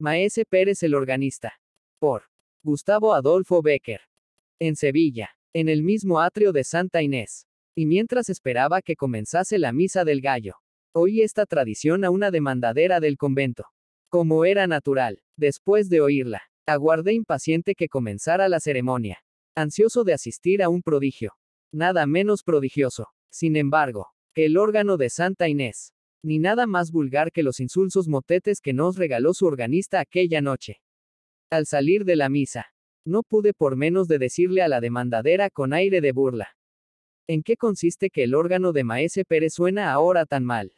Maese Pérez el organista. Por Gustavo Adolfo Becker. En Sevilla, en el mismo atrio de Santa Inés. Y mientras esperaba que comenzase la misa del gallo, oí esta tradición a una demandadera del convento. Como era natural, después de oírla, aguardé impaciente que comenzara la ceremonia, ansioso de asistir a un prodigio. Nada menos prodigioso, sin embargo, que el órgano de Santa Inés, ni nada más vulgar que los insulsos motetes que nos regaló su organista aquella noche. Al salir de la misa, no pude por menos de decirle a la demandadera con aire de burla. ¿En qué consiste que el órgano de Maese Pérez suena ahora tan mal?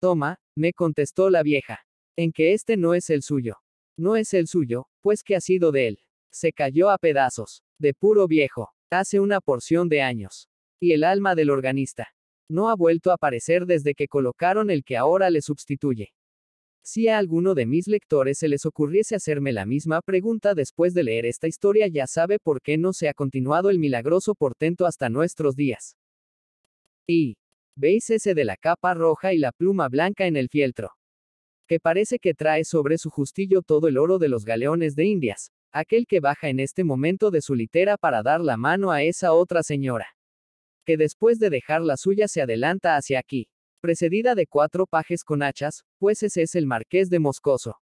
Toma, me contestó la vieja. En que este no es el suyo. No es el suyo, pues que ha sido de él. Se cayó a pedazos, de puro viejo, hace una porción de años. Y el alma del organista, no ha vuelto a aparecer desde que colocaron el que ahora le sustituye. Si a alguno de mis lectores se les ocurriese hacerme la misma pregunta después de leer esta historia ya sabe por qué no se ha continuado el milagroso portento hasta nuestros días. Y, ¿veis ese de la capa roja y la pluma blanca en el fieltro? Que parece que trae sobre su justillo todo el oro de los galeones de Indias, aquel que baja en este momento de su litera para dar la mano a esa otra señora que después de dejar la suya se adelanta hacia aquí, precedida de cuatro pajes con hachas, pues ese es el marqués de Moscoso.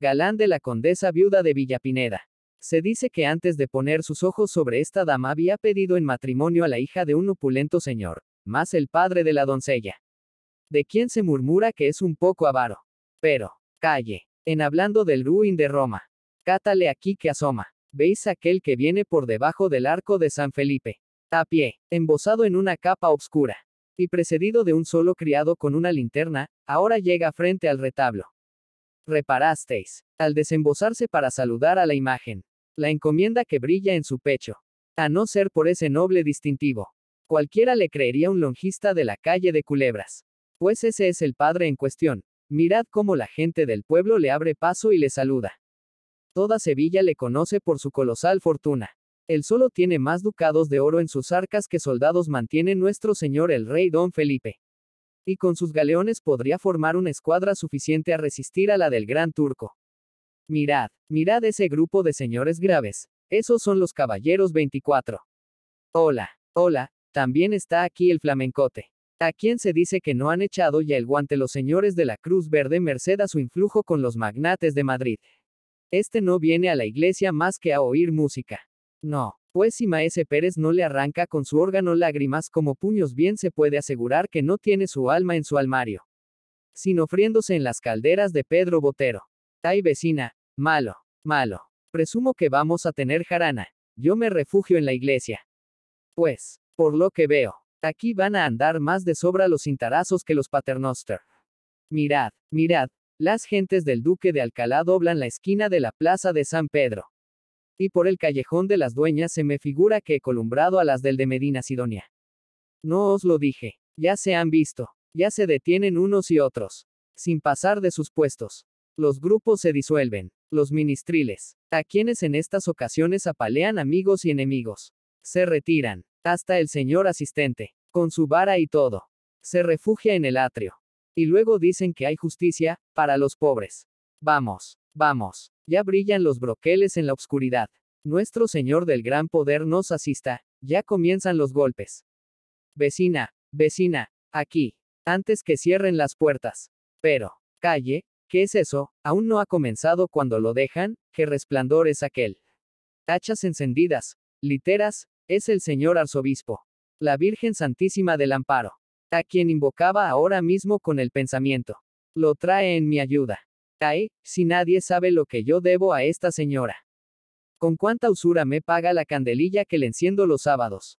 Galán de la condesa viuda de Villapineda. Se dice que antes de poner sus ojos sobre esta dama había pedido en matrimonio a la hija de un opulento señor, más el padre de la doncella. De quien se murmura que es un poco avaro. Pero, calle, en hablando del ruin de Roma. Cátale aquí que asoma. ¿Veis aquel que viene por debajo del arco de San Felipe? A pie, embosado en una capa oscura. Y precedido de un solo criado con una linterna, ahora llega frente al retablo. Reparasteis, al desembosarse para saludar a la imagen, la encomienda que brilla en su pecho. A no ser por ese noble distintivo. Cualquiera le creería un longista de la calle de Culebras. Pues ese es el padre en cuestión. Mirad cómo la gente del pueblo le abre paso y le saluda. Toda Sevilla le conoce por su colosal fortuna. Él solo tiene más ducados de oro en sus arcas que soldados mantiene nuestro señor el rey don Felipe. Y con sus galeones podría formar una escuadra suficiente a resistir a la del gran turco. Mirad, mirad ese grupo de señores graves. Esos son los caballeros 24. Hola, hola, también está aquí el flamencote. ¿A quién se dice que no han echado ya el guante los señores de la Cruz Verde merced a su influjo con los magnates de Madrid? Este no viene a la iglesia más que a oír música. No, pues si Maese Pérez no le arranca con su órgano lágrimas como puños bien se puede asegurar que no tiene su alma en su almario. Sino friéndose en las calderas de Pedro Botero. Ay vecina, malo, malo. Presumo que vamos a tener jarana. Yo me refugio en la iglesia. Pues, por lo que veo, aquí van a andar más de sobra los cintarazos que los paternoster. Mirad, mirad, las gentes del Duque de Alcalá doblan la esquina de la plaza de San Pedro. Y por el callejón de las dueñas se me figura que he columbrado a las del de Medina Sidonia. No os lo dije, ya se han visto, ya se detienen unos y otros, sin pasar de sus puestos. Los grupos se disuelven, los ministriles, a quienes en estas ocasiones apalean amigos y enemigos, se retiran, hasta el señor asistente, con su vara y todo, se refugia en el atrio. Y luego dicen que hay justicia, para los pobres. Vamos, vamos, ya brillan los broqueles en la oscuridad. Nuestro Señor del Gran Poder nos asista, ya comienzan los golpes. Vecina, vecina, aquí, antes que cierren las puertas. Pero, calle, ¿qué es eso? Aún no ha comenzado cuando lo dejan, ¿qué resplandor es aquel? Hachas encendidas, literas, es el señor arzobispo. La Virgen Santísima del Amparo. A quien invocaba ahora mismo con el pensamiento. Lo trae en mi ayuda. Ay, si nadie sabe lo que yo debo a esta señora. Con cuánta usura me paga la candelilla que le enciendo los sábados.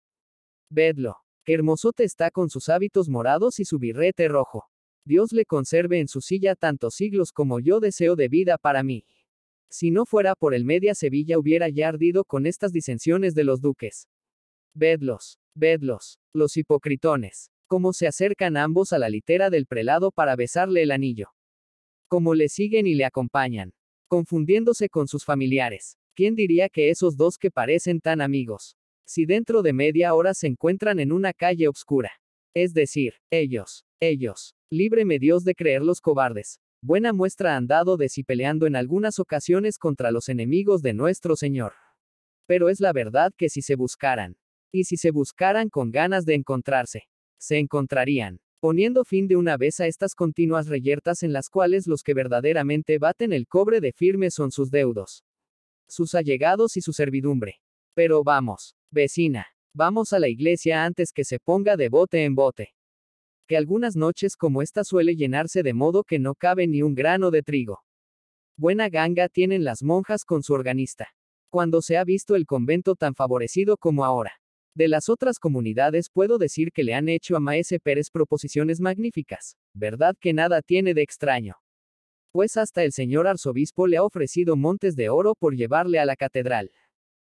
Vedlo. Qué hermosote está con sus hábitos morados y su birrete rojo. Dios le conserve en su silla tantos siglos como yo deseo de vida para mí. Si no fuera por el media Sevilla hubiera ya ardido con estas disensiones de los duques. Vedlos, vedlos, los hipocritones, cómo se acercan ambos a la litera del prelado para besarle el anillo como le siguen y le acompañan, confundiéndose con sus familiares. ¿Quién diría que esos dos que parecen tan amigos? Si dentro de media hora se encuentran en una calle oscura. Es decir, ellos, ellos, líbreme Dios de creerlos cobardes. buena muestra han dado de si peleando en algunas ocasiones contra los enemigos de nuestro Señor. Pero es la verdad que si se buscaran, y si se buscaran con ganas de encontrarse, se encontrarían, poniendo fin de una vez a estas continuas reyertas en las cuales los que verdaderamente baten el cobre de firme son sus deudos, sus allegados y su servidumbre. Pero vamos, vecina, vamos a la iglesia antes que se ponga de bote en bote. Que algunas noches como esta suele llenarse de modo que no cabe ni un grano de trigo. Buena ganga tienen las monjas con su organista. Cuando se ha visto el convento tan favorecido como ahora. De las otras comunidades puedo decir que le han hecho a Maese Pérez proposiciones magníficas, verdad que nada tiene de extraño. Pues hasta el señor arzobispo le ha ofrecido montes de oro por llevarle a la catedral.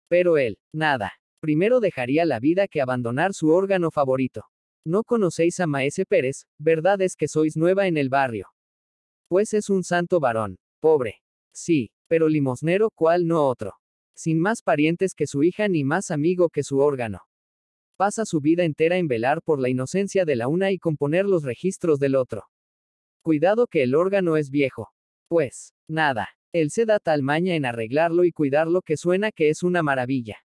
Pero él, nada. Primero dejaría la vida que abandonar su órgano favorito. No conocéis a Maese Pérez, verdad es que sois nueva en el barrio. Pues es un santo varón, pobre. Sí, pero limosnero cual no otro. Sin más parientes que su hija ni más amigo que su órgano. Pasa su vida entera en velar por la inocencia de la una y componer los registros del otro. Cuidado que el órgano es viejo. Pues, nada. Él se da tal maña en arreglarlo y cuidarlo que suena que es una maravilla.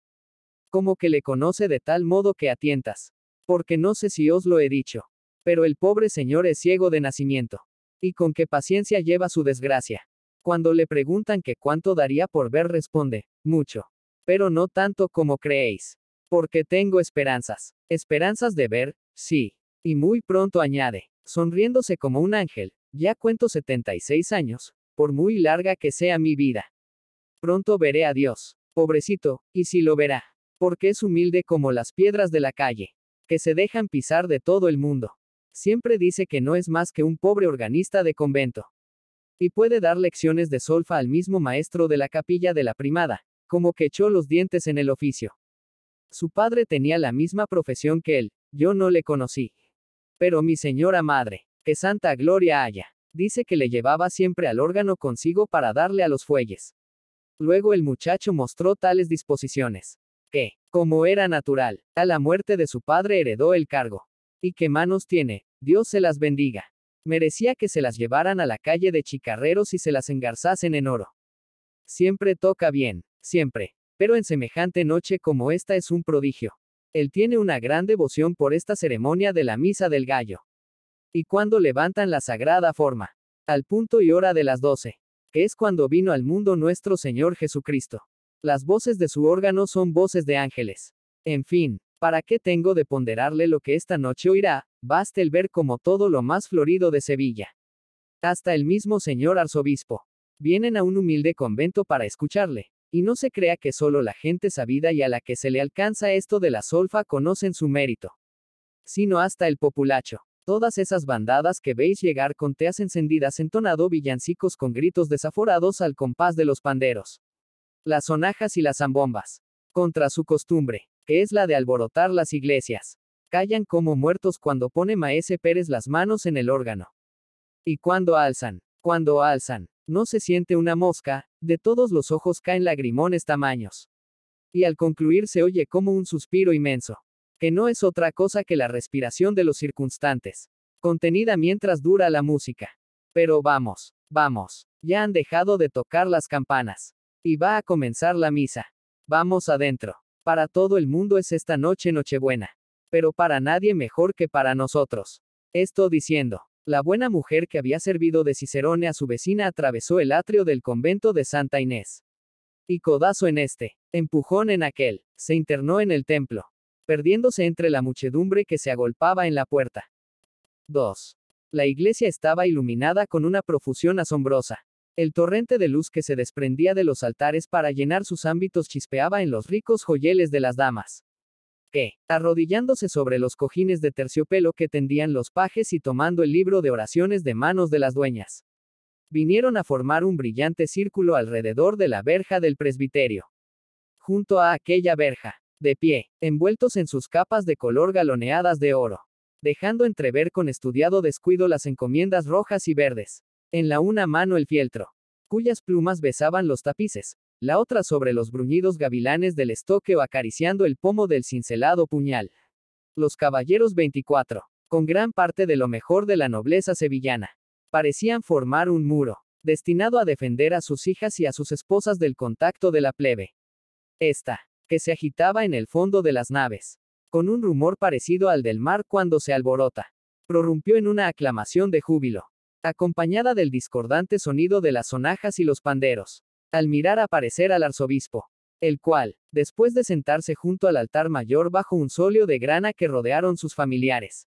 Como que le conoce de tal modo que atientas. Porque no sé si os lo he dicho. Pero el pobre señor es ciego de nacimiento. Y con qué paciencia lleva su desgracia. Cuando le preguntan que cuánto daría por ver responde, mucho. Pero no tanto como creéis. Porque tengo esperanzas. Esperanzas de ver, sí. Y muy pronto añade, sonriéndose como un ángel, ya cuento 76 años, por muy larga que sea mi vida. Pronto veré a Dios, pobrecito, y si lo verá, porque es humilde como las piedras de la calle, que se dejan pisar de todo el mundo. Siempre dice que no es más que un pobre organista de convento. Y puede dar lecciones de solfa al mismo maestro de la capilla de la primada, como que echó los dientes en el oficio. Su padre tenía la misma profesión que él, yo no le conocí. Pero mi señora madre, que santa gloria haya, dice que le llevaba siempre al órgano consigo para darle a los fuelles. Luego el muchacho mostró tales disposiciones, que, como era natural, a la muerte de su padre heredó el cargo. ¿Y qué manos tiene? Dios se las bendiga. Merecía que se las llevaran a la calle de chicarreros y se las engarzasen en oro. Siempre toca bien, siempre. Pero en semejante noche como esta es un prodigio. Él tiene una gran devoción por esta ceremonia de la misa del gallo. Y cuando levantan la sagrada forma, al punto y hora de las doce, que es cuando vino al mundo nuestro Señor Jesucristo. Las voces de su órgano son voces de ángeles. En fin, ¿para qué tengo de ponderarle lo que esta noche oirá? Basta el ver como todo lo más florido de Sevilla. Hasta el mismo señor arzobispo. Vienen a un humilde convento para escucharle. Y no se crea que solo la gente sabida y a la que se le alcanza esto de la solfa conocen su mérito. Sino hasta el populacho. Todas esas bandadas que veis llegar con teas encendidas entonado villancicos con gritos desaforados al compás de los panderos. Las sonajas y las zambombas. Contra su costumbre, que es la de alborotar las iglesias. Callan como muertos cuando pone Maese Pérez las manos en el órgano. Y cuando alzan, cuando alzan, no se siente una mosca, de todos los ojos caen lagrimones tamaños. Y al concluir se oye como un suspiro inmenso, que no es otra cosa que la respiración de los circunstantes, contenida mientras dura la música. Pero vamos, vamos, ya han dejado de tocar las campanas. Y va a comenzar la misa. Vamos adentro. Para todo el mundo es esta noche Nochebuena pero para nadie mejor que para nosotros. Esto diciendo, la buena mujer que había servido de Cicerone a su vecina atravesó el atrio del convento de Santa Inés. Y codazo en este, empujón en aquel, se internó en el templo, perdiéndose entre la muchedumbre que se agolpaba en la puerta. 2. La iglesia estaba iluminada con una profusión asombrosa. El torrente de luz que se desprendía de los altares para llenar sus ámbitos chispeaba en los ricos joyeles de las damas que, arrodillándose sobre los cojines de terciopelo que tendían los pajes y tomando el libro de oraciones de manos de las dueñas, vinieron a formar un brillante círculo alrededor de la verja del presbiterio. Junto a aquella verja, de pie, envueltos en sus capas de color galoneadas de oro, dejando entrever con estudiado descuido las encomiendas rojas y verdes, en la una mano el fieltro, cuyas plumas besaban los tapices, la otra sobre los bruñidos gavilanes del estoque o acariciando el pomo del cincelado puñal. Los caballeros 24, con gran parte de lo mejor de la nobleza sevillana. parecían formar un muro, destinado a defender a sus hijas y a sus esposas del contacto de la plebe. Esta, que se agitaba en el fondo de las naves, con un rumor parecido al del mar cuando se alborota, prorrumpió en una aclamación de júbilo, acompañada del discordante sonido de las sonajas y los panderos, al mirar aparecer al arzobispo, el cual, después de sentarse junto al altar mayor bajo un solio de grana que rodearon sus familiares,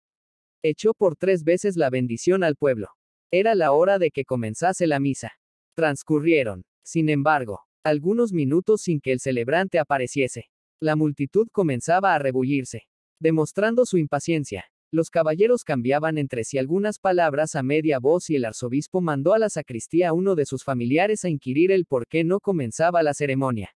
echó por tres veces la bendición al pueblo. Era la hora de que comenzase la misa. Transcurrieron, sin embargo, algunos minutos sin que el celebrante apareciese. La multitud comenzaba a rebullirse, demostrando su impaciencia. Los caballeros cambiaban entre sí algunas palabras a media voz y el arzobispo mandó a la sacristía a uno de sus familiares a inquirir el por qué no comenzaba la ceremonia.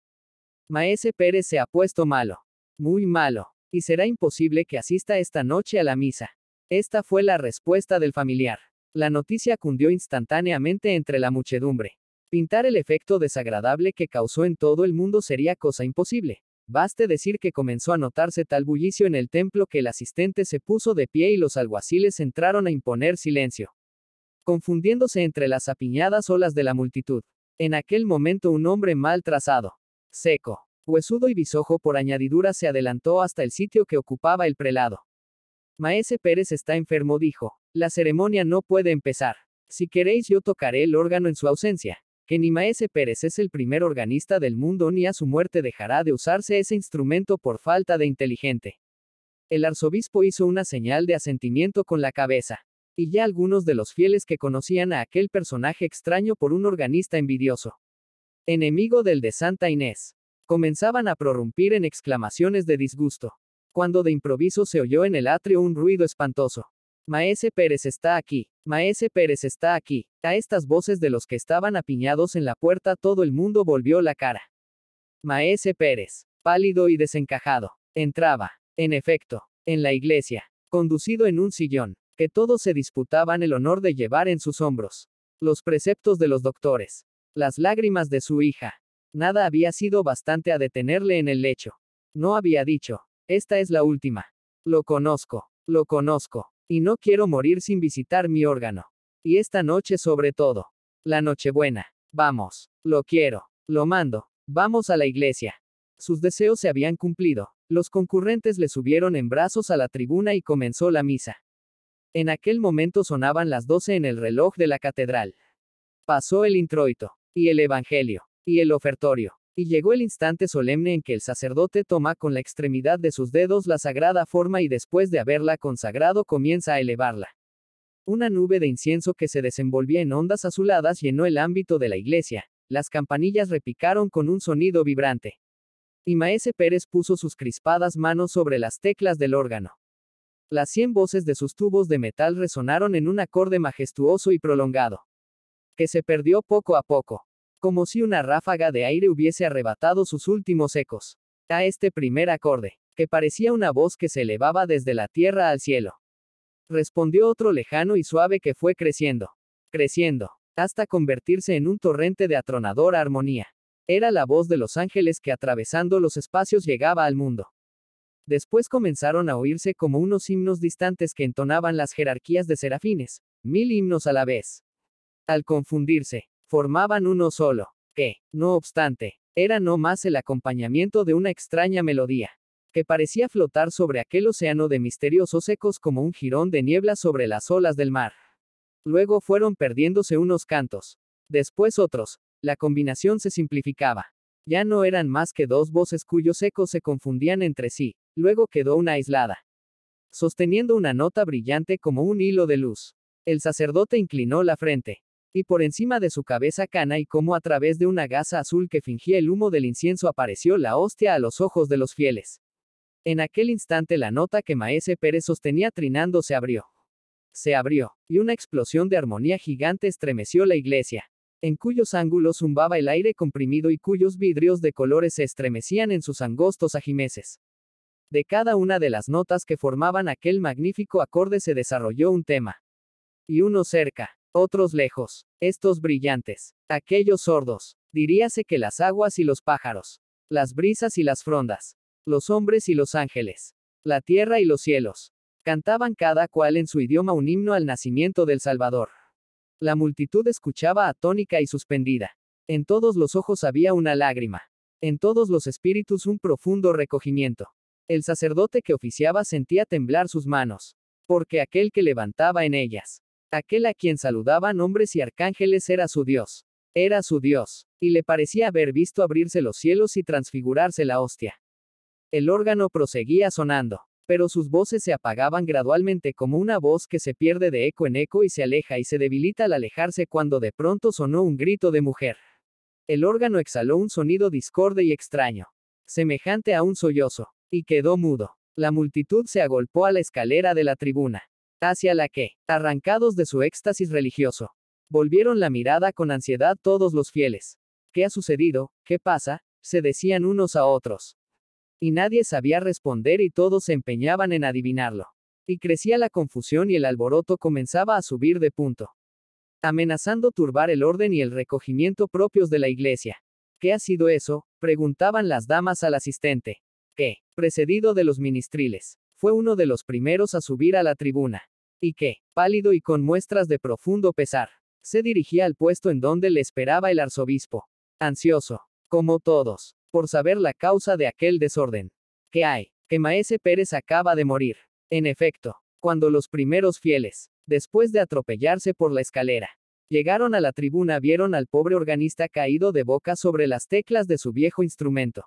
Maese Pérez se ha puesto malo. Muy malo. Y será imposible que asista esta noche a la misa. Esta fue la respuesta del familiar. La noticia cundió instantáneamente entre la muchedumbre. Pintar el efecto desagradable que causó en todo el mundo sería cosa imposible. Baste decir que comenzó a notarse tal bullicio en el templo que el asistente se puso de pie y los alguaciles entraron a imponer silencio. Confundiéndose entre las apiñadas olas de la multitud. En aquel momento un hombre mal trazado, seco, huesudo y bisojo por añadidura se adelantó hasta el sitio que ocupaba el prelado. Maese Pérez está enfermo, dijo. La ceremonia no puede empezar. Si queréis yo tocaré el órgano en su ausencia. Ni Maese Pérez es el primer organista del mundo ni a su muerte dejará de usarse ese instrumento por falta de inteligente. El arzobispo hizo una señal de asentimiento con la cabeza. Y ya algunos de los fieles que conocían a aquel personaje extraño por un organista envidioso. Enemigo del de Santa Inés. Comenzaban a prorrumpir en exclamaciones de disgusto cuando de improviso se oyó en el atrio un ruido espantoso. Maese Pérez está aquí. Maese Pérez está aquí. A estas voces de los que estaban apiñados en la puerta todo el mundo volvió la cara. Maese Pérez, pálido y desencajado, entraba, en efecto, en la iglesia, conducido en un sillón, que todos se disputaban el honor de llevar en sus hombros. Los preceptos de los doctores, las lágrimas de su hija. Nada había sido bastante a detenerle en el lecho. No había dicho, esta es la última. Lo conozco, lo conozco, y no quiero morir sin visitar mi órgano. Y esta noche sobre todo. La Nochebuena. Vamos, lo quiero, lo mando, vamos a la iglesia. Sus deseos se habían cumplido. Los concurrentes le subieron en brazos a la tribuna y comenzó la misa. En aquel momento sonaban las doce en el reloj de la catedral. Pasó el introito, y el evangelio, y el ofertorio. Y llegó el instante solemne en que el sacerdote toma con la extremidad de sus dedos la sagrada forma y después de haberla consagrado comienza a elevarla. Una nube de incienso que se desenvolvía en ondas azuladas llenó el ámbito de la iglesia, las campanillas repicaron con un sonido vibrante. Y Maese Pérez puso sus crispadas manos sobre las teclas del órgano. Las cien voces de sus tubos de metal resonaron en un acorde majestuoso y prolongado, que se perdió poco a poco como si una ráfaga de aire hubiese arrebatado sus últimos ecos. A este primer acorde, que parecía una voz que se elevaba desde la tierra al cielo. Respondió otro lejano y suave que fue creciendo, creciendo, hasta convertirse en un torrente de atronadora armonía. Era la voz de los ángeles que atravesando los espacios llegaba al mundo. Después comenzaron a oírse como unos himnos distantes que entonaban las jerarquías de serafines, mil himnos a la vez. Al confundirse, formaban uno solo, que, no obstante, era no más el acompañamiento de una extraña melodía, que parecía flotar sobre aquel océano de misteriosos ecos como un jirón de niebla sobre las olas del mar. Luego fueron perdiéndose unos cantos, después otros, la combinación se simplificaba. Ya no eran más que dos voces cuyos ecos se confundían entre sí, luego quedó una aislada. Sosteniendo una nota brillante como un hilo de luz. El sacerdote inclinó la frente, y por encima de su cabeza cana y como a través de una gasa azul que fingía el humo del incienso apareció la hostia a los ojos de los fieles. En aquel instante la nota que Maese Pérez sostenía trinando se abrió. Se abrió, y una explosión de armonía gigante estremeció la iglesia, en cuyos ángulos zumbaba el aire comprimido y cuyos vidrios de colores se estremecían en sus angostos ajimeces. De cada una de las notas que formaban aquel magnífico acorde se desarrolló un tema. Y uno cerca, otros lejos, estos brillantes, aquellos sordos, diríase que las aguas y los pájaros, las brisas y las frondas, los hombres y los ángeles, la tierra y los cielos, cantaban cada cual en su idioma un himno al nacimiento del Salvador. La multitud escuchaba atónica y suspendida. En todos los ojos había una lágrima. En todos los espíritus un profundo recogimiento. El sacerdote que oficiaba sentía temblar sus manos. Porque aquel que levantaba en ellas. Aquel a quien saludaban hombres y arcángeles era su Dios. Era su Dios. Y le parecía haber visto abrirse los cielos y transfigurarse la hostia. El órgano proseguía sonando pero sus voces se apagaban gradualmente como una voz que se pierde de eco en eco y se aleja y se debilita al alejarse cuando de pronto sonó un grito de mujer. El órgano exhaló un sonido discorde y extraño, semejante a un sollozo, y quedó mudo. La multitud se agolpó a la escalera de la tribuna, hacia la que, arrancados de su éxtasis religioso, volvieron la mirada con ansiedad todos los fieles. ¿Qué ha sucedido? ¿Qué pasa? se decían unos a otros y nadie sabía responder y todos se empeñaban en adivinarlo. Y crecía la confusión y el alboroto comenzaba a subir de punto, amenazando turbar el orden y el recogimiento propios de la iglesia. ¿Qué ha sido eso? preguntaban las damas al asistente, que, precedido de los ministriles, fue uno de los primeros a subir a la tribuna, y que, pálido y con muestras de profundo pesar, se dirigía al puesto en donde le esperaba el arzobispo, ansioso, como todos, por saber la causa de aquel desorden. ¿Qué hay? Que Maese Pérez acaba de morir. En efecto, cuando los primeros fieles, después de atropellarse por la escalera, llegaron a la tribuna vieron al pobre organista caído de boca sobre las teclas de su viejo instrumento,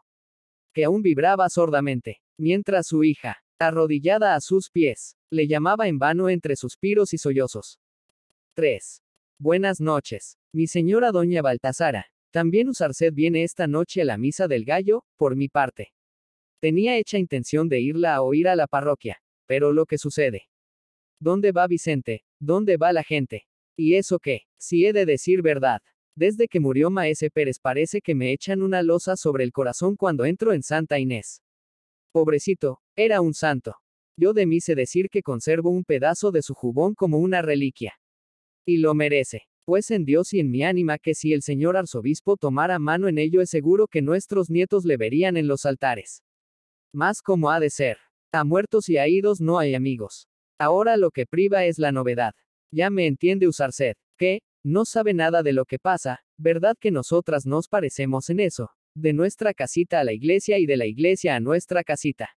que aún vibraba sordamente, mientras su hija, arrodillada a sus pies, le llamaba en vano entre suspiros y sollozos. 3. Buenas noches, mi señora doña Baltasara, también Usarced viene esta noche a la misa del gallo, por mi parte. Tenía hecha intención de irla a oír a la parroquia, pero lo que sucede. ¿Dónde va Vicente? ¿Dónde va la gente? ¿Y eso qué? Si he de decir verdad. Desde que murió Maese Pérez parece que me echan una losa sobre el corazón cuando entro en Santa Inés. Pobrecito, era un santo. Yo de mí sé decir que conservo un pedazo de su jubón como una reliquia. Y lo merece. Pues en Dios y en mi ánima que si el señor arzobispo tomara mano en ello es seguro que nuestros nietos le verían en los altares. Más como ha de ser. A muertos y a idos no hay amigos. Ahora lo que priva es la novedad. Ya me entiende Usarced, que, no sabe nada de lo que pasa, verdad que nosotras nos parecemos en eso, de nuestra casita a la iglesia y de la iglesia a nuestra casita.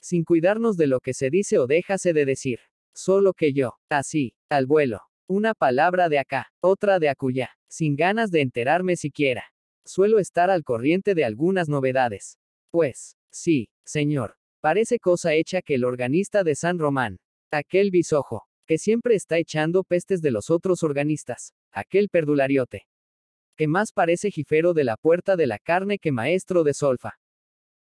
Sin cuidarnos de lo que se dice o déjase de decir. Solo que yo, así, al vuelo, una palabra de acá, otra de acullá, sin ganas de enterarme siquiera. Suelo estar al corriente de algunas novedades. Pues, sí, señor. Parece cosa hecha que el organista de San Román, aquel bisojo, que siempre está echando pestes de los otros organistas, aquel perdulariote, que más parece jifero de la puerta de la carne que maestro de solfa.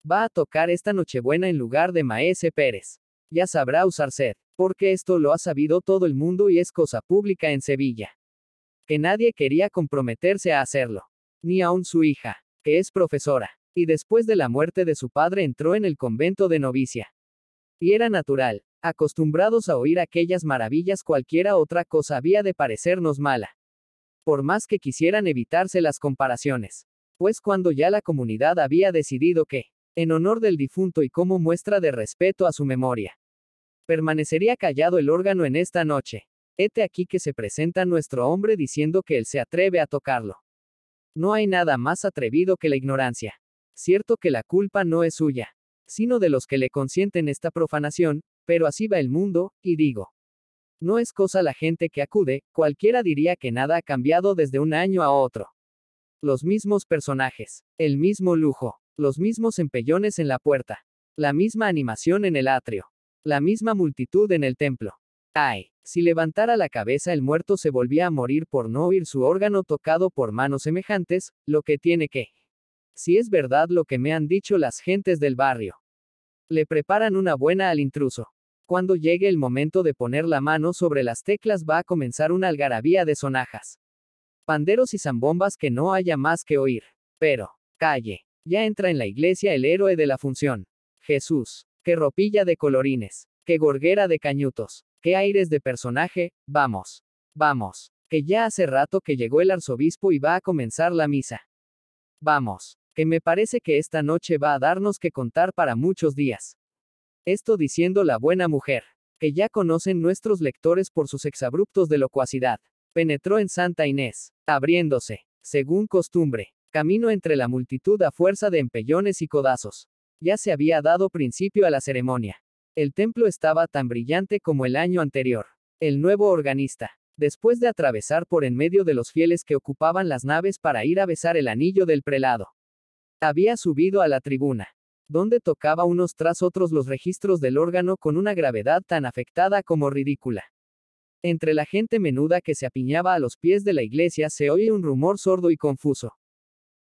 Va a tocar esta Nochebuena en lugar de Maese Pérez. Ya sabrá usar sed porque esto lo ha sabido todo el mundo y es cosa pública en Sevilla. Que nadie quería comprometerse a hacerlo. Ni aun su hija, que es profesora. Y después de la muerte de su padre entró en el convento de novicia. Y era natural, acostumbrados a oír aquellas maravillas cualquiera otra cosa había de parecernos mala. Por más que quisieran evitarse las comparaciones. Pues cuando ya la comunidad había decidido que, en honor del difunto y como muestra de respeto a su memoria, Permanecería callado el órgano en esta noche. Hete aquí que se presenta nuestro hombre diciendo que él se atreve a tocarlo. No hay nada más atrevido que la ignorancia. Cierto que la culpa no es suya, sino de los que le consienten esta profanación, pero así va el mundo, y digo. No es cosa la gente que acude, cualquiera diría que nada ha cambiado desde un año a otro. Los mismos personajes, el mismo lujo, los mismos empellones en la puerta, la misma animación en el atrio, la misma multitud en el templo. Ay, si levantara la cabeza el muerto se volvía a morir por no oír su órgano tocado por manos semejantes, lo que tiene que. Si es verdad lo que me han dicho las gentes del barrio. Le preparan una buena al intruso. Cuando llegue el momento de poner la mano sobre las teclas va a comenzar una algarabía de sonajas. Panderos y zambombas que no haya más que oír. Pero, calle. Ya entra en la iglesia el héroe de la función. Jesús. Qué ropilla de colorines. Qué gorguera de cañutos. Qué aires de personaje. Vamos. Vamos. Que ya hace rato que llegó el arzobispo y va a comenzar la misa. Vamos. Que me parece que esta noche va a darnos que contar para muchos días. Esto diciendo la buena mujer. Que ya conocen nuestros lectores por sus exabruptos de locuacidad. penetró en Santa Inés, abriéndose, según costumbre, camino entre la multitud a fuerza de empellones y codazos. Ya se había dado principio a la ceremonia. El templo estaba tan brillante como el año anterior. El nuevo organista, después de atravesar por en medio de los fieles que ocupaban las naves para ir a besar el anillo del prelado, había subido a la tribuna, donde tocaba unos tras otros los registros del órgano con una gravedad tan afectada como ridícula. Entre la gente menuda que se apiñaba a los pies de la iglesia se oye un rumor sordo y confuso.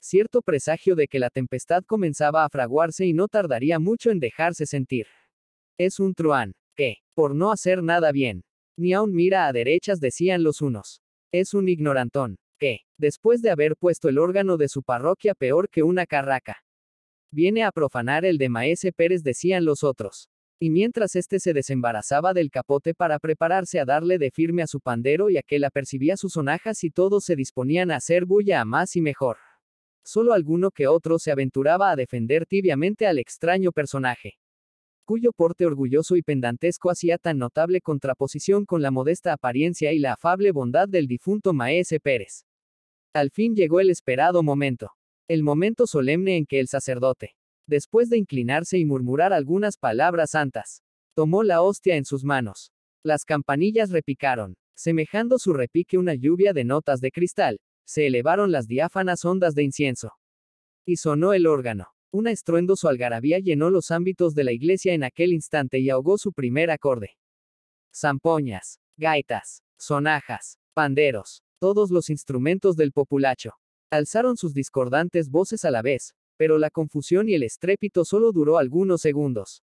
Cierto presagio de que la tempestad comenzaba a fraguarse y no tardaría mucho en dejarse sentir. Es un truán, que, por no hacer nada bien, ni aun mira a derechas decían los unos. Es un ignorantón, que, después de haber puesto el órgano de su parroquia peor que una carraca, viene a profanar el de Maese Pérez decían los otros. Y mientras éste se desembarazaba del capote para prepararse a darle de firme a su pandero y aquel apercibía sus sonajas y todos se disponían a hacer bulla a más y mejor. Solo alguno que otro se aventuraba a defender tibiamente al extraño personaje cuyo porte orgulloso y pendantesco hacía tan notable contraposición con la modesta apariencia y la afable bondad del difunto Maese Pérez. Al fin llegó el esperado momento. El momento solemne en que el sacerdote, después de inclinarse y murmurar algunas palabras santas, tomó la hostia en sus manos. Las campanillas repicaron, semejando su repique una lluvia de notas de cristal, se elevaron las diáfanas ondas de incienso. Y sonó el órgano. Una estruendoso algarabía llenó los ámbitos de la iglesia en aquel instante y ahogó su primer acorde. Zampoñas, gaitas, sonajas, panderos, todos los instrumentos del populacho. Alzaron sus discordantes voces a la vez, pero la confusión y el estrépito solo duró algunos segundos.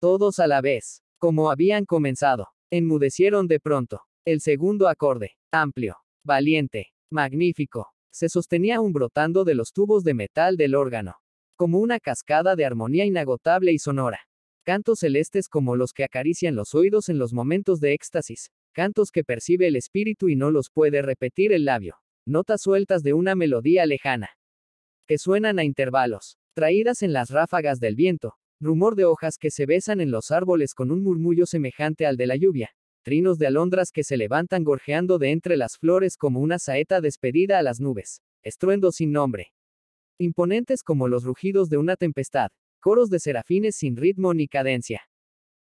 Todos a la vez, como habían comenzado, enmudecieron de pronto. El segundo acorde, amplio, valiente, magnífico, se sostenía aún brotando de los tubos de metal del órgano como una cascada de armonía inagotable y sonora. Cantos celestes como los que acarician los oídos en los momentos de éxtasis, cantos que percibe el espíritu y no los puede repetir el labio, notas sueltas de una melodía lejana, que suenan a intervalos, traídas en las ráfagas del viento, rumor de hojas que se besan en los árboles con un murmullo semejante al de la lluvia, trinos de alondras que se levantan gorjeando de entre las flores como una saeta despedida a las nubes, estruendo sin nombre, imponentes como los rugidos de una tempestad, coros de serafines sin ritmo ni cadencia.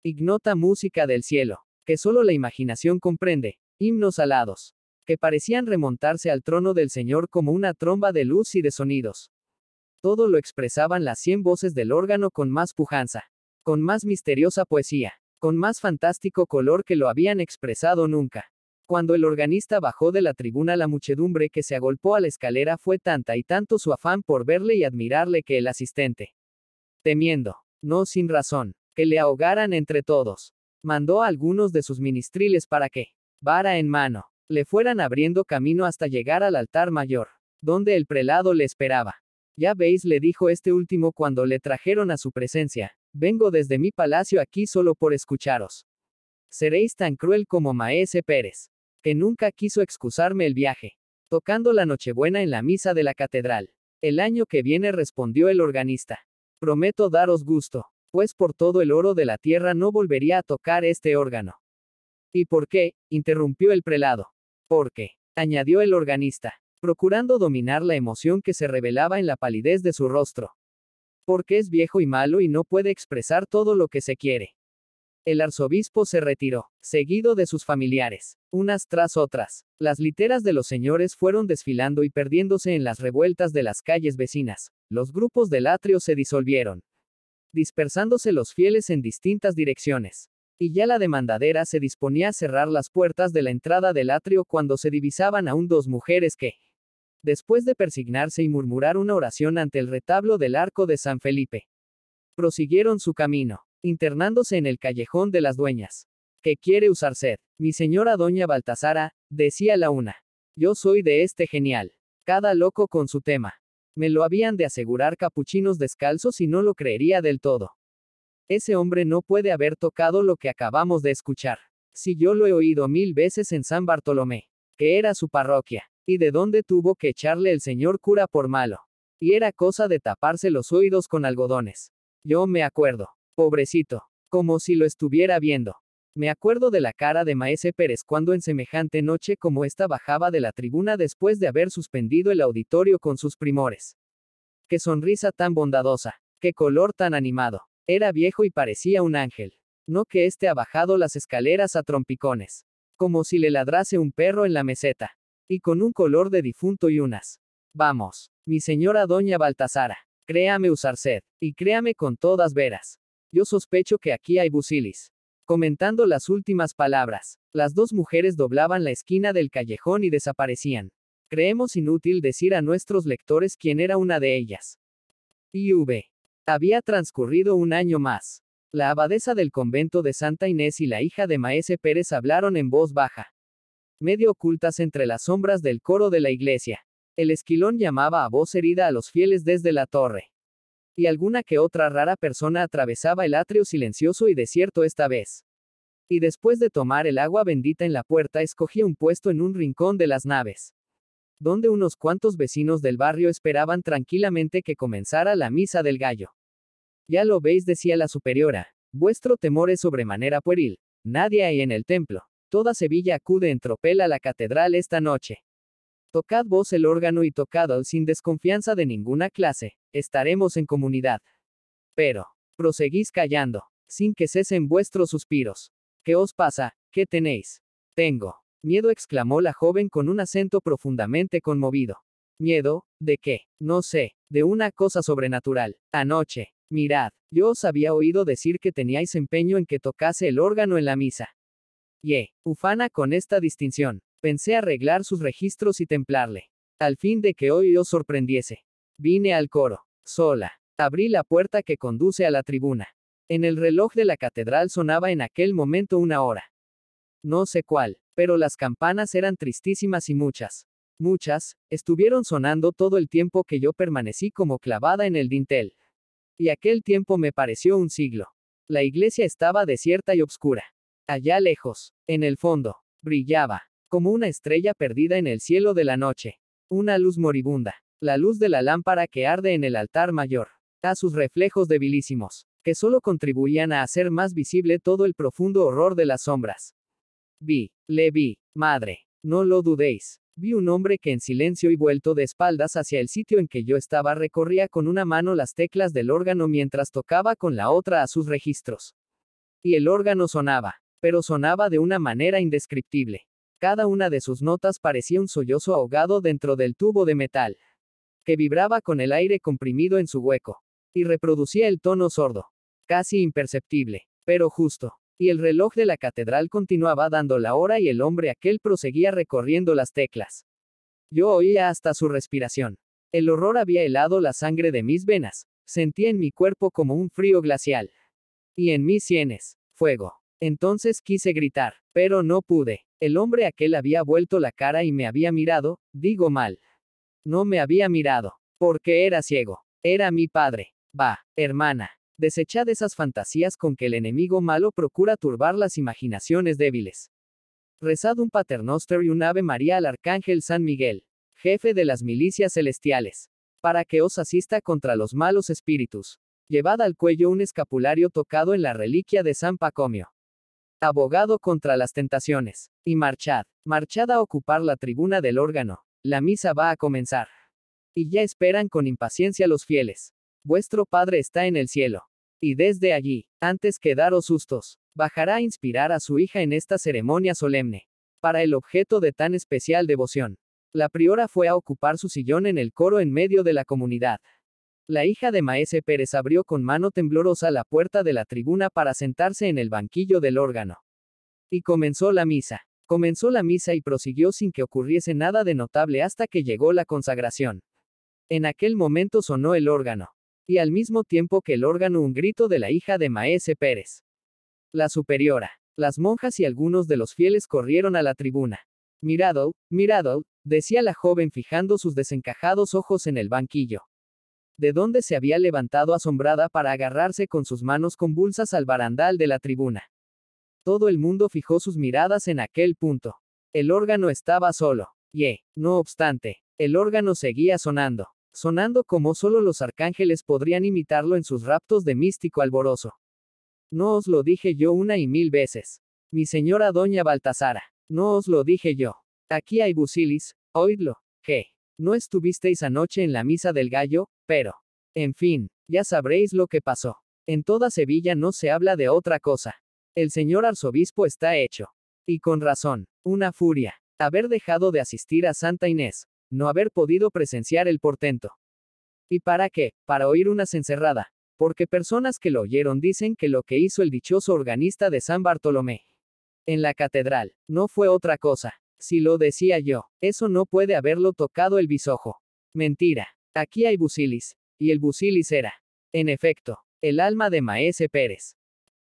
Ignota música del cielo, que solo la imaginación comprende, himnos alados, que parecían remontarse al trono del Señor como una tromba de luz y de sonidos. Todo lo expresaban las cien voces del órgano con más pujanza, con más misteriosa poesía, con más fantástico color que lo habían expresado nunca. Cuando el organista bajó de la tribuna la muchedumbre que se agolpó a la escalera fue tanta y tanto su afán por verle y admirarle que el asistente, temiendo, no sin razón, que le ahogaran entre todos, mandó a algunos de sus ministriles para que, vara en mano, le fueran abriendo camino hasta llegar al altar mayor, donde el prelado le esperaba. Ya veis, le dijo este último cuando le trajeron a su presencia, vengo desde mi palacio aquí solo por escucharos. Seréis tan cruel como Maese Pérez que nunca quiso excusarme el viaje. Tocando la Nochebuena en la misa de la catedral. El año que viene respondió el organista. Prometo daros gusto, pues por todo el oro de la tierra no volvería a tocar este órgano. ¿Y por qué? interrumpió el prelado. Porque, añadió el organista, procurando dominar la emoción que se revelaba en la palidez de su rostro. Porque es viejo y malo y no puede expresar todo lo que se quiere. El arzobispo se retiró, seguido de sus familiares, unas tras otras. Las literas de los señores fueron desfilando y perdiéndose en las revueltas de las calles vecinas. Los grupos del atrio se disolvieron, dispersándose los fieles en distintas direcciones. Y ya la demandadera se disponía a cerrar las puertas de la entrada del atrio cuando se divisaban aún dos mujeres que, después de persignarse y murmurar una oración ante el retablo del arco de San Felipe, prosiguieron su camino internándose en el callejón de las dueñas. ¿Qué quiere usar sed? Mi señora doña Baltasara, decía la una. Yo soy de este genial. Cada loco con su tema. Me lo habían de asegurar capuchinos descalzos y no lo creería del todo. Ese hombre no puede haber tocado lo que acabamos de escuchar. Si yo lo he oído mil veces en San Bartolomé, que era su parroquia, y de dónde tuvo que echarle el señor cura por malo. Y era cosa de taparse los oídos con algodones. Yo me acuerdo. Pobrecito. Como si lo estuviera viendo. Me acuerdo de la cara de Maese Pérez cuando en semejante noche como esta bajaba de la tribuna después de haber suspendido el auditorio con sus primores. Qué sonrisa tan bondadosa, qué color tan animado. Era viejo y parecía un ángel. No que éste ha bajado las escaleras a trompicones. Como si le ladrase un perro en la meseta. Y con un color de difunto y unas. Vamos, mi señora doña Baltasara. Créame usar sed, y créame con todas veras. Yo sospecho que aquí hay busilis. Comentando las últimas palabras, las dos mujeres doblaban la esquina del callejón y desaparecían. Creemos inútil decir a nuestros lectores quién era una de ellas. IV. Había transcurrido un año más. La abadesa del convento de Santa Inés y la hija de Maese Pérez hablaron en voz baja, medio ocultas entre las sombras del coro de la iglesia. El esquilón llamaba a voz herida a los fieles desde la torre y alguna que otra rara persona atravesaba el atrio silencioso y desierto esta vez. Y después de tomar el agua bendita en la puerta escogía un puesto en un rincón de las naves, donde unos cuantos vecinos del barrio esperaban tranquilamente que comenzara la misa del gallo. Ya lo veis, decía la superiora, vuestro temor es sobremanera pueril, nadie hay en el templo, toda Sevilla acude en tropel a la catedral esta noche. Tocad vos el órgano y tocad sin desconfianza de ninguna clase, estaremos en comunidad. Pero, proseguís callando, sin que cesen vuestros suspiros. ¿Qué os pasa? ¿Qué tenéis? Tengo. Miedo, exclamó la joven con un acento profundamente conmovido. Miedo, ¿de qué? No sé, de una cosa sobrenatural. Anoche, mirad, yo os había oído decir que teníais empeño en que tocase el órgano en la misa. Ye, ufana con esta distinción. Pensé arreglar sus registros y templarle. Al fin de que hoy os sorprendiese. Vine al coro. Sola. Abrí la puerta que conduce a la tribuna. En el reloj de la catedral sonaba en aquel momento una hora. No sé cuál, pero las campanas eran tristísimas y muchas. Muchas, estuvieron sonando todo el tiempo que yo permanecí como clavada en el dintel. Y aquel tiempo me pareció un siglo. La iglesia estaba desierta y obscura. Allá lejos, en el fondo, brillaba, como una estrella perdida en el cielo de la noche. Una luz moribunda. La luz de la lámpara que arde en el altar mayor. A sus reflejos debilísimos, que solo contribuían a hacer más visible todo el profundo horror de las sombras. Vi, le vi, madre. No lo dudéis. Vi un hombre que en silencio y vuelto de espaldas hacia el sitio en que yo estaba recorría con una mano las teclas del órgano mientras tocaba con la otra a sus registros. Y el órgano sonaba, pero sonaba de una manera indescriptible. Cada una de sus notas parecía un sollozo ahogado dentro del tubo de metal, que vibraba con el aire comprimido en su hueco, y reproducía el tono sordo, casi imperceptible, pero justo. Y el reloj de la catedral continuaba dando la hora y el hombre aquel proseguía recorriendo las teclas. Yo oía hasta su respiración. El horror había helado la sangre de mis venas, sentía en mi cuerpo como un frío glacial. Y en mis sienes, fuego. Entonces quise gritar, pero no pude. El hombre aquel había vuelto la cara y me había mirado, digo mal. No me había mirado, porque era ciego. Era mi padre. Va, hermana. Desechad esas fantasías con que el enemigo malo procura turbar las imaginaciones débiles. Rezad un paternoster y un ave María al arcángel San Miguel, jefe de las milicias celestiales, para que os asista contra los malos espíritus. Llevad al cuello un escapulario tocado en la reliquia de San Pacomio abogado contra las tentaciones. Y marchad, marchad a ocupar la tribuna del órgano. La misa va a comenzar. Y ya esperan con impaciencia los fieles. Vuestro Padre está en el cielo. Y desde allí, antes que daros sustos, bajará a inspirar a su hija en esta ceremonia solemne. Para el objeto de tan especial devoción. La priora fue a ocupar su sillón en el coro en medio de la comunidad. La hija de Maese Pérez abrió con mano temblorosa la puerta de la tribuna para sentarse en el banquillo del órgano. Y comenzó la misa. Comenzó la misa y prosiguió sin que ocurriese nada de notable hasta que llegó la consagración. En aquel momento sonó el órgano. Y al mismo tiempo que el órgano un grito de la hija de Maese Pérez. La superiora. Las monjas y algunos de los fieles corrieron a la tribuna. Mirado, mirado, decía la joven fijando sus desencajados ojos en el banquillo de donde se había levantado asombrada para agarrarse con sus manos convulsas al barandal de la tribuna. Todo el mundo fijó sus miradas en aquel punto. El órgano estaba solo. Y, no obstante, el órgano seguía sonando, sonando como solo los arcángeles podrían imitarlo en sus raptos de místico alborozo. No os lo dije yo una y mil veces. Mi señora doña Baltasara. No os lo dije yo. Aquí hay busilis, oídlo. ¿Qué? No estuvisteis anoche en la misa del gallo, pero. En fin, ya sabréis lo que pasó. En toda Sevilla no se habla de otra cosa. El señor arzobispo está hecho. Y con razón. Una furia. Haber dejado de asistir a Santa Inés. No haber podido presenciar el portento. ¿Y para qué? Para oír una cencerrada. Porque personas que lo oyeron dicen que lo que hizo el dichoso organista de San Bartolomé en la catedral no fue otra cosa. Si lo decía yo, eso no puede haberlo tocado el bisojo. Mentira. Aquí hay busilis. Y el busilis era. En efecto, el alma de Maese Pérez.